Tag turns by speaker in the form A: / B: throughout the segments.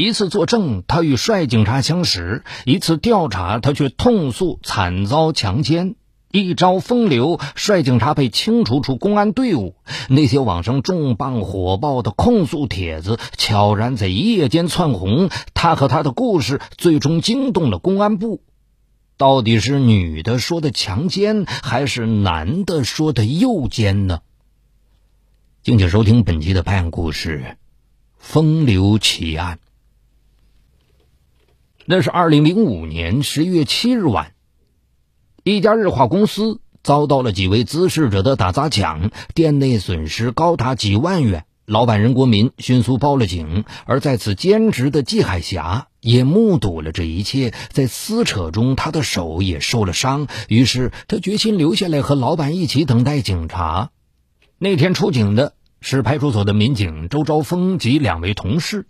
A: 一次作证，他与帅警察相识；一次调查，他却痛诉惨遭强奸。一朝风流，帅警察被清除出公安队伍。那些网上重磅火爆的控诉帖子，悄然在一夜间窜红。他和他的故事，最终惊动了公安部。到底是女的说的强奸，还是男的说的诱奸呢？敬请收听本期的拍案故事《风流奇案》。那是二零零五年十月七日晚。一家日化公司遭到了几位滋事者的打砸抢，店内损失高达几万元。老板任国民迅速报了警，而在此兼职的季海霞也目睹了这一切。在撕扯中，他的手也受了伤，于是他决心留下来和老板一起等待警察。那天出警的是派出所的民警周昭峰及两位同事。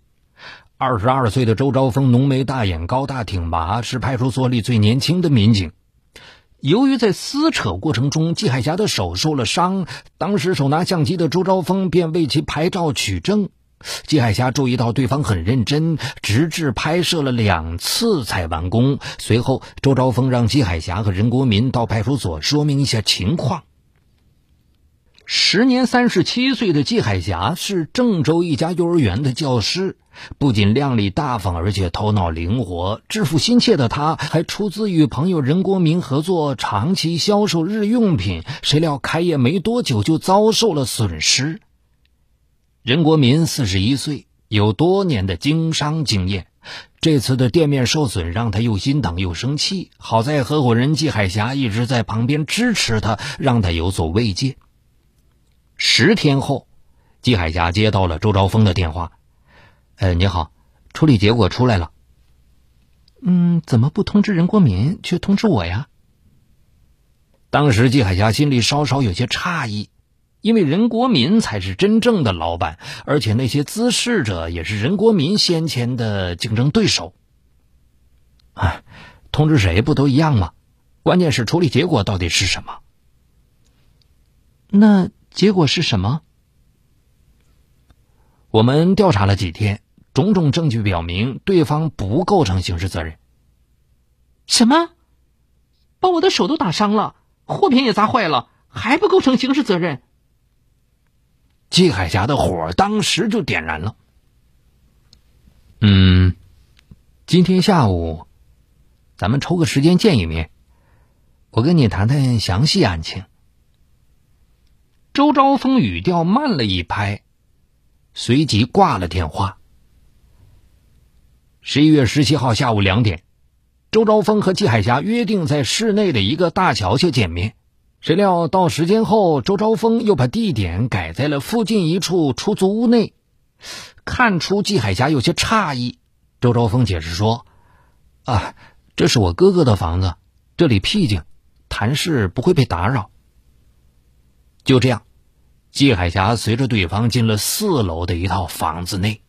A: 二十二岁的周昭峰浓眉大眼、高大挺拔，是派出所里最年轻的民警。由于在撕扯过程中，季海霞的手受了伤，当时手拿相机的周昭峰便为其拍照取证。季海霞注意到对方很认真，直至拍摄了两次才完工。随后，周昭峰让季海霞和任国民到派出所说明一下情况。时年三十七岁的季海霞是郑州一家幼儿园的教师，不仅靓丽大方，而且头脑灵活。致富心切的她，还出资与朋友任国民合作，长期销售日用品。谁料开业没多久就遭受了损失。任国民四十一岁，有多年的经商经验，这次的店面受损让他又心疼又生气。好在合伙人季海霞一直在旁边支持他，让他有所慰藉。十天后，季海霞接到了周朝峰的电话。“呃，你好，处理结果出来了。”“
B: 嗯，怎么不通知任国民，却通知我呀？”
A: 当时季海霞心里稍稍有些诧异，因为任国民才是真正的老板，而且那些滋事者也是任国民先前的竞争对手。啊，通知谁不都一样吗？关键是处理结果到底是什么？
B: 那。结果是什么？
A: 我们调查了几天，种种证据表明对方不构成刑事责任。
B: 什么？把我的手都打伤了，货品也砸坏了，还不构成刑事责任？
A: 季海霞的火当时就点燃了。嗯，今天下午，咱们抽个时间见一面，我跟你谈谈详细案情。周昭峰语调慢了一拍，随即挂了电话。十一月十七号下午两点，周昭峰和季海霞约定在市内的一个大桥下见面。谁料到时间后，周昭峰又把地点改在了附近一处出租屋内。看出季海霞有些诧异，周昭峰解释说：“啊，这是我哥哥的房子，这里僻静，谈事不会被打扰。”就这样，季海霞随着对方进了四楼的一套房子内。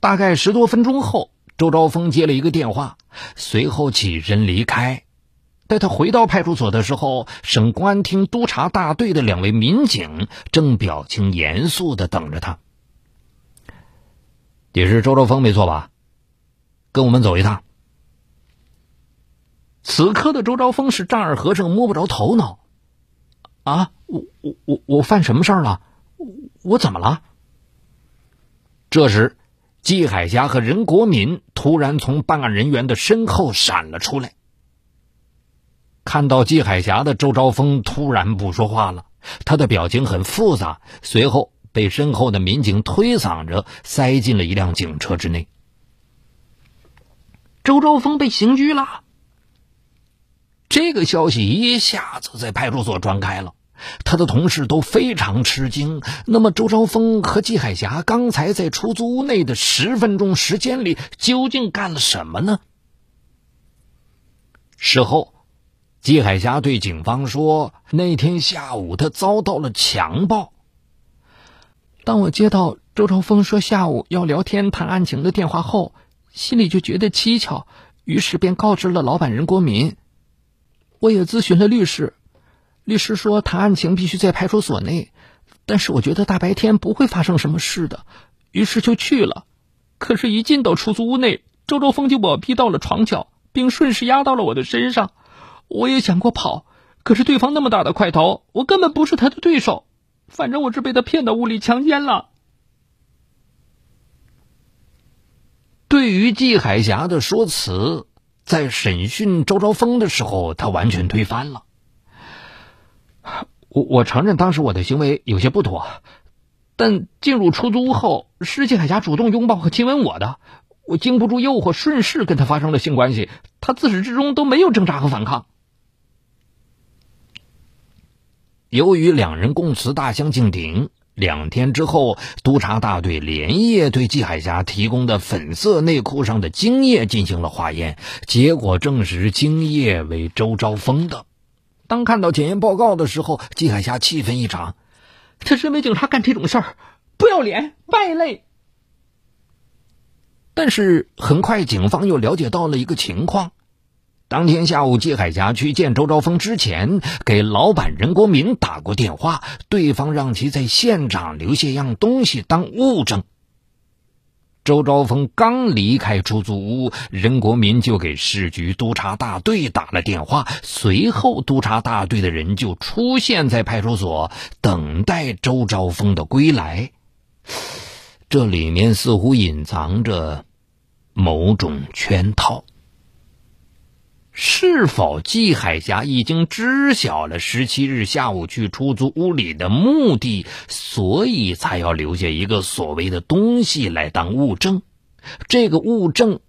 A: 大概十多分钟后，周昭峰接了一个电话，随后起身离开。待他回到派出所的时候，省公安厅督察大队的两位民警正表情严肃的等着他。你是周昭峰没错吧？跟我们走一趟。此刻的周昭峰是丈二和尚摸不着头脑。啊，我我我我犯什么事儿了？我怎么了？这时，季海霞和任国民突然从办案人员的身后闪了出来。看到季海霞的周昭峰突然不说话了，他的表情很复杂，随后被身后的民警推搡着塞进了一辆警车之内。
B: 周昭峰被刑拘了。
A: 这个消息一下子在派出所传开了，他的同事都非常吃惊。那么，周朝峰和季海霞刚才在出租屋内的十分钟时间里究竟干了什么呢？事后，季海霞对警方说：“那天下午他遭到了强暴。
B: 当我接到周朝峰说下午要聊天谈案情的电话后，心里就觉得蹊跷，于是便告知了老板任国民。”我也咨询了律师，律师说谈案情必须在派出所内，但是我觉得大白天不会发生什么事的，于是就去了。可是，一进到出租屋内，周周峰就把我逼到了床角，并顺势压到了我的身上。我也想过跑，可是对方那么大的块头，我根本不是他的对手。反正我是被他骗到屋里强奸了。
A: 对于季海霞的说辞，在审讯周昭峰的时候，他完全推翻了。
B: 我我承认当时我的行为有些不妥，但进入出租屋后，是季海霞主动拥抱和亲吻我的，我经不住诱惑，顺势跟他发生了性关系。他自始至终都没有挣扎和反抗。
A: 由于两人供词大相径庭。两天之后，督察大队连夜对季海霞提供的粉色内裤上的精液进行了化验，结果证实精液为周昭峰的。当看到检验报告的时候，季海霞气愤异常：“
B: 他身为警察干这种事儿，不要脸，败类！”
A: 但是很快，警方又了解到了一个情况。当天下午，季海霞去见周昭峰之前，给老板任国民打过电话，对方让其在现场留下样东西当物证。周昭峰刚离开出租屋，任国民就给市局督察大队打了电话，随后督察大队的人就出现在派出所，等待周昭峰的归来。这里面似乎隐藏着某种圈套。是否季海霞已经知晓了十七日下午去出租屋里的目的，所以才要留下一个所谓的东西来当物证？这个物证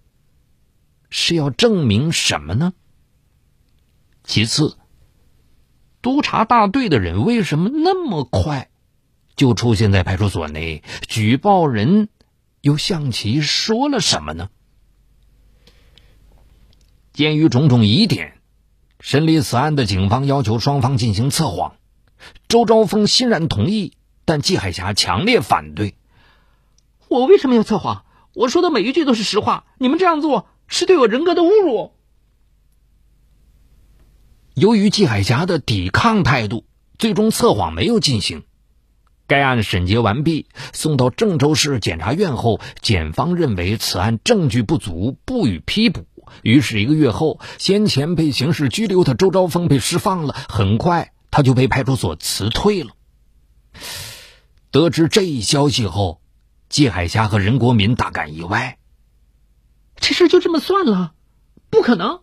A: 是要证明什么呢？其次，督察大队的人为什么那么快就出现在派出所内？举报人又向其说了什么呢？鉴于种种疑点，审理此案的警方要求双方进行测谎。周昭峰欣然同意，但季海霞强烈反对。
B: 我为什么要测谎？我说的每一句都是实话。你们这样做是对我人格的侮辱。
A: 由于季海霞的抵抗态度，最终测谎没有进行。该案审结完毕，送到郑州市检察院后，检方认为此案证据不足，不予批捕。于是，一个月后，先前被刑事拘留的周昭峰被释放了。很快，他就被派出所辞退了。得知这一消息后，季海霞和任国民大感意外。
B: 这事就这么算了？不可能！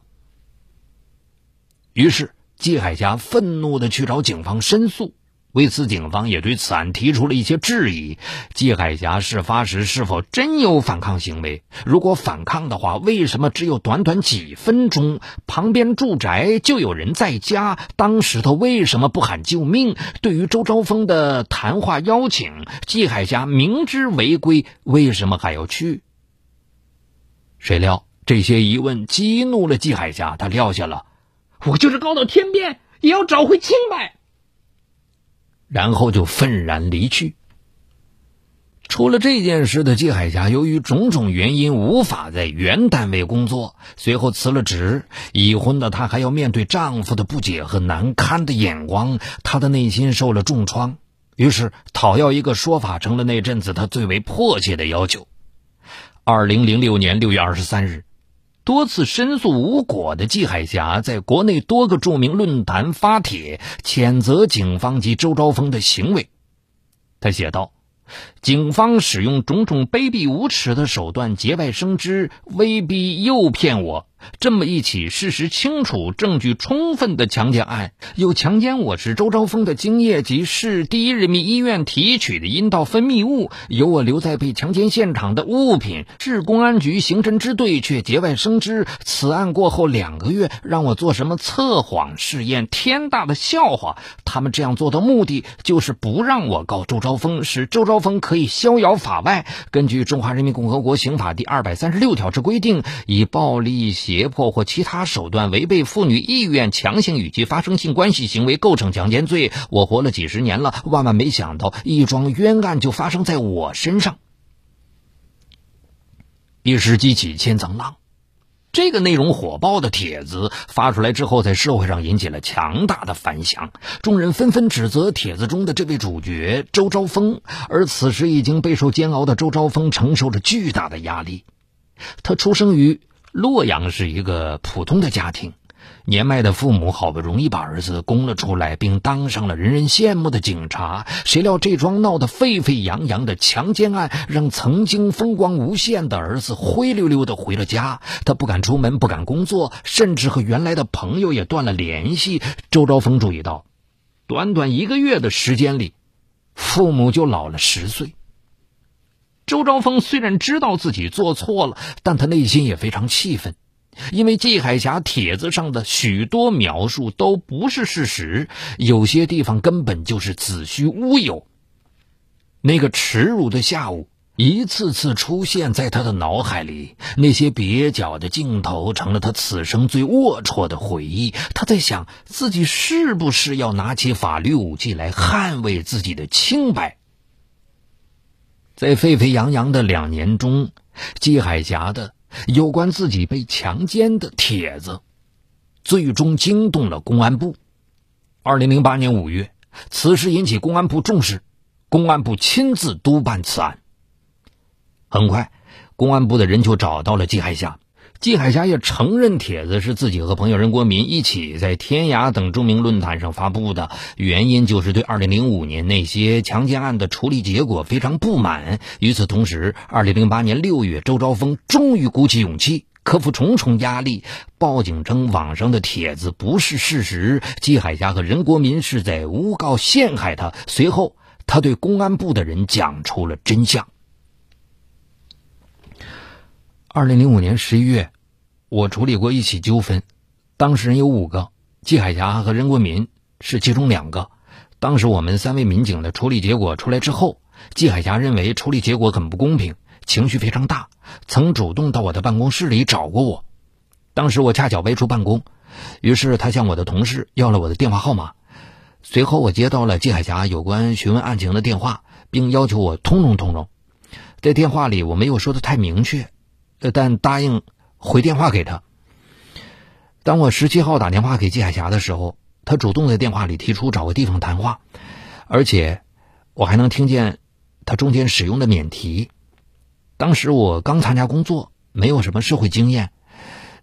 A: 于是，季海霞愤怒的去找警方申诉。为此，警方也对此案提出了一些质疑：季海霞事发时是否真有反抗行为？如果反抗的话，为什么只有短短几分钟，旁边住宅就有人在家？当时他为什么不喊救命？对于周昭峰的谈话邀请，季海霞明知违规，为什么还要去？谁料这些疑问激怒了季海霞，他撂下了：“
B: 我就是告到天边，也要找回清白。”
A: 然后就愤然离去。出了这件事的季海霞，由于种种原因无法在原单位工作，随后辞了职。已婚的她还要面对丈夫的不解和难堪的眼光，她的内心受了重创。于是，讨要一个说法成了那阵子她最为迫切的要求。二零零六年六月二十三日。多次申诉无果的季海霞，在国内多个著名论坛发帖谴责警方及周昭峰的行为。他写道。警方使用种种卑鄙无耻的手段节外生枝、威逼诱骗我。这么一起事实清楚、证据充分的强奸案，又强奸我是周昭峰的精液及市第一人民医院提取的阴道分泌物，有我留在被强奸现场的物品。市公安局刑侦支队却节外生枝。此案过后两个月，让我做什么测谎试验？天大的笑话！他们这样做的目的，就是不让我告周昭峰，使周昭峰可以逍遥法外。根据《中华人民共和国刑法》第二百三十六条之规定，以暴力。胁迫或其他手段违背妇女意愿，强行与其发生性关系行为，构成强奸罪。我活了几十年了，万万没想到一桩冤案就发生在我身上。一时激起千层浪，这个内容火爆的帖子发出来之后，在社会上引起了强大的反响，众人纷纷指责帖子中的这位主角周昭峰。而此时已经备受煎熬的周昭峰承受着巨大的压力。他出生于洛阳，是一个普通的家庭。年迈的父母好不容易把儿子供了出来，并当上了人人羡慕的警察，谁料这桩闹得沸沸扬扬的强奸案，让曾经风光无限的儿子灰溜溜的回了家。他不敢出门，不敢工作，甚至和原来的朋友也断了联系。周昭峰注意到，短短一个月的时间里，父母就老了十岁。周昭峰虽然知道自己做错了，但他内心也非常气愤。因为季海霞帖子上的许多描述都不是事实，有些地方根本就是子虚乌有。那个耻辱的下午一次次出现在他的脑海里，那些蹩脚的镜头成了他此生最龌龊的回忆。他在想，自己是不是要拿起法律武器来捍卫自己的清白？在沸沸扬扬的两年中，季海霞的。有关自己被强奸的帖子，最终惊动了公安部。二零零八年五月，此事引起公安部重视，公安部亲自督办此案。很快，公安部的人就找到了季海霞。季海霞也承认帖子是自己和朋友任国民一起在天涯等著名论坛上发布的，原因就是对2005年那些强奸案的处理结果非常不满。与此同时，2008年6月，周昭峰终于鼓起勇气，克服重重压力，报警称网上的帖子不是事实，季海霞和任国民是在诬告陷害他。随后，他对公安部的人讲出了真相。二零零五年十一月，我处理过一起纠纷，当事人有五个，季海霞和任国民是其中两个。当时我们三位民警的处理结果出来之后，季海霞认为处理结果很不公平，情绪非常大，曾主动到我的办公室里找过我。当时我恰巧外出办公，于是他向我的同事要了我的电话号码。随后我接到了季海霞有关询问案情的电话，并要求我通融通融。在电话里我没有说的太明确。但答应回电话给他。当我十七号打电话给季海霞的时候，他主动在电话里提出找个地方谈话，而且我还能听见他中间使用的免提。当时我刚参加工作，没有什么社会经验，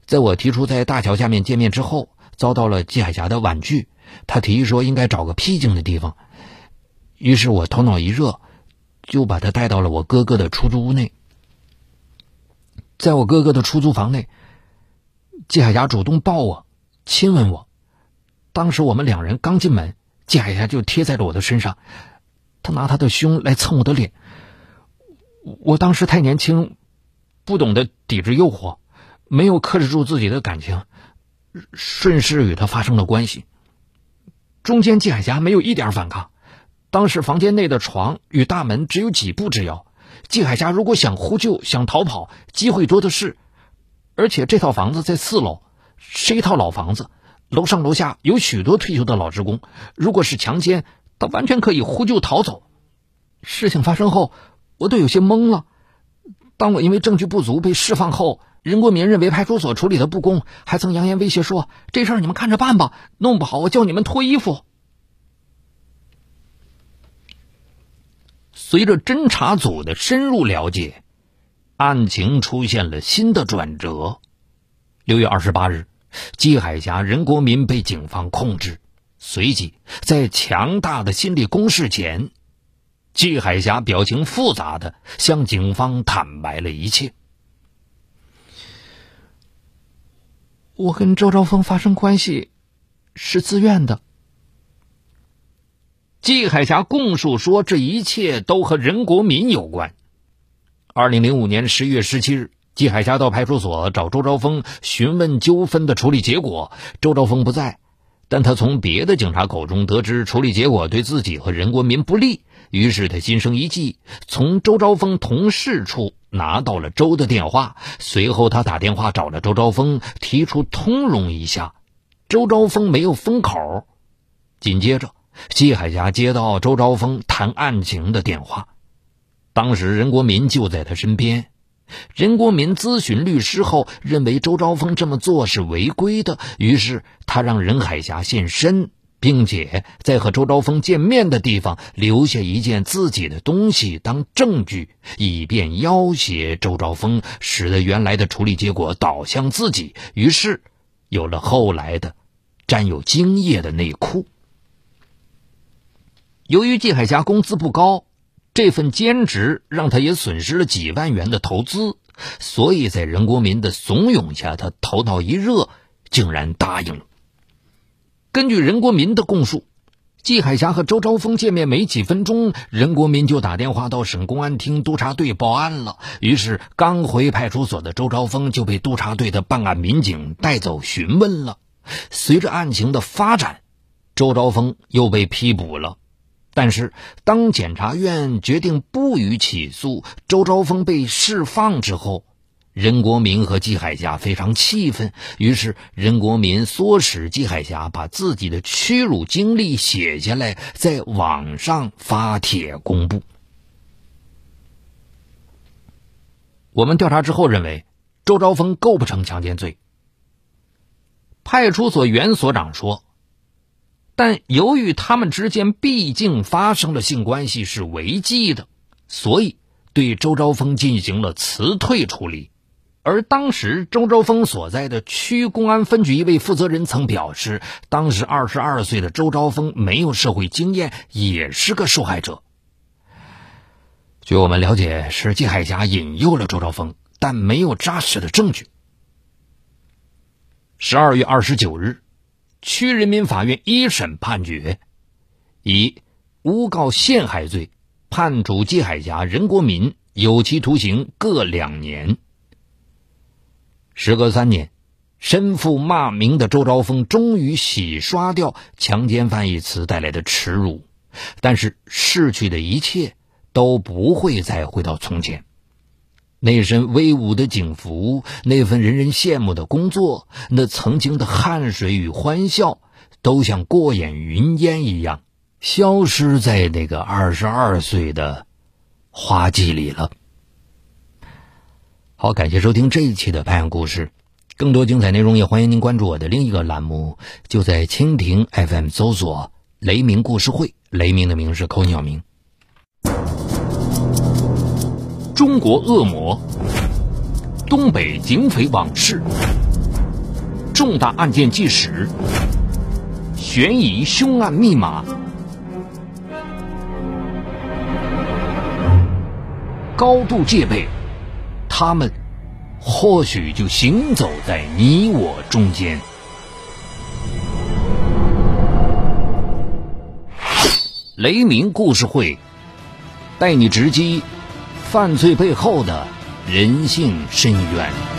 A: 在我提出在大桥下面见面之后，遭到了季海霞的婉拒。他提议说应该找个僻静的地方，于是我头脑一热，就把他带到了我哥哥的出租屋内。在我哥哥的出租房内，季海霞主动抱我、亲吻我。当时我们两人刚进门，季海霞就贴在了我的身上，她拿她的胸来蹭我的脸。我当时太年轻，不懂得抵制诱惑，没有克制住自己的感情，顺势与她发生了关系。中间季海霞没有一点反抗。当时房间内的床与大门只有几步之遥。季海霞如果想呼救、想逃跑，机会多的是。而且这套房子在四楼，是一套老房子，楼上楼下有许多退休的老职工。如果是强奸，他完全可以呼救逃走。事情发生后，我都有些懵了。当我因为证据不足被释放后，任国民认为派出所处理的不公，还曾扬言威胁说：“这事儿你们看着办吧，弄不好我叫你们脱衣服。”随着侦查组的深入了解，案情出现了新的转折。六月二十八日，季海霞、任国民被警方控制。随即，在强大的心理攻势前，季海霞表情复杂的向警方坦白了一切：“
B: 我跟周兆峰发生关系是自愿的。”
A: 季海霞供述说，这一切都和任国民有关。二零零五年十月十七日，季海霞到派出所找周昭峰询问纠纷的处理结果，周昭峰不在，但他从别的警察口中得知处理结果对自己和任国民不利，于是他心生一计，从周昭峰同事处拿到了周的电话，随后他打电话找了周昭峰，提出通融一下，周昭峰没有封口，紧接着。季海霞接到周昭峰谈案情的电话，当时任国民就在他身边。任国民咨询律师后，认为周昭峰这么做是违规的，于是他让任海霞现身，并且在和周昭峰见面的地方留下一件自己的东西当证据，以便要挟周昭峰，使得原来的处理结果导向自己。于是，有了后来的沾有精液的内裤。由于季海霞工资不高。这份兼职让他也损失了几万元的投资，所以在任国民的怂恿下，他头脑一热，竟然答应了。根据任国民的供述，季海霞和周昭峰见面没几分钟，任国民就打电话到省公安厅督察队报案了。于是，刚回派出所的周昭峰就被督察队的办案民警带走询问了。随着案情的发展，周昭峰又被批捕了。但是，当检察院决定不予起诉，周昭峰被释放之后，任国民和季海霞非常气愤。于是，任国民唆使季海霞把自己的屈辱经历写下来，在网上发帖公布。我们调查之后认为，周昭峰构不成强奸罪。派出所原所长说。但由于他们之间毕竟发生了性关系是违纪的，所以对周昭峰进行了辞退处理。而当时周昭峰所在的区公安分局一位负责人曾表示，当时二十二岁的周昭峰没有社会经验，也是个受害者。据我们了解，是季海霞引诱了周昭峰，但没有扎实的证据。十二月二十九日。区人民法院一审判决，以诬告陷害罪判处季海霞、任国民有期徒刑各两年。时隔三年，身负骂名的周昭峰终于洗刷掉“强奸犯”一词带来的耻辱，但是逝去的一切都不会再回到从前。那身威武的警服，那份人人羡慕的工作，那曾经的汗水与欢笑，都像过眼云烟一样，消失在那个二十二岁的花季里了。好，感谢收听这一期的《拍案故事》，更多精彩内容也欢迎您关注我的另一个栏目，就在蜻蜓 FM 搜索“雷鸣故事会”，雷鸣的鸣是口鸟鸣。中国恶魔，东北警匪往事，重大案件纪实，悬疑凶案密码，高度戒备，他们或许就行走在你我中间。雷鸣故事会，带你直击。犯罪背后的人性深渊。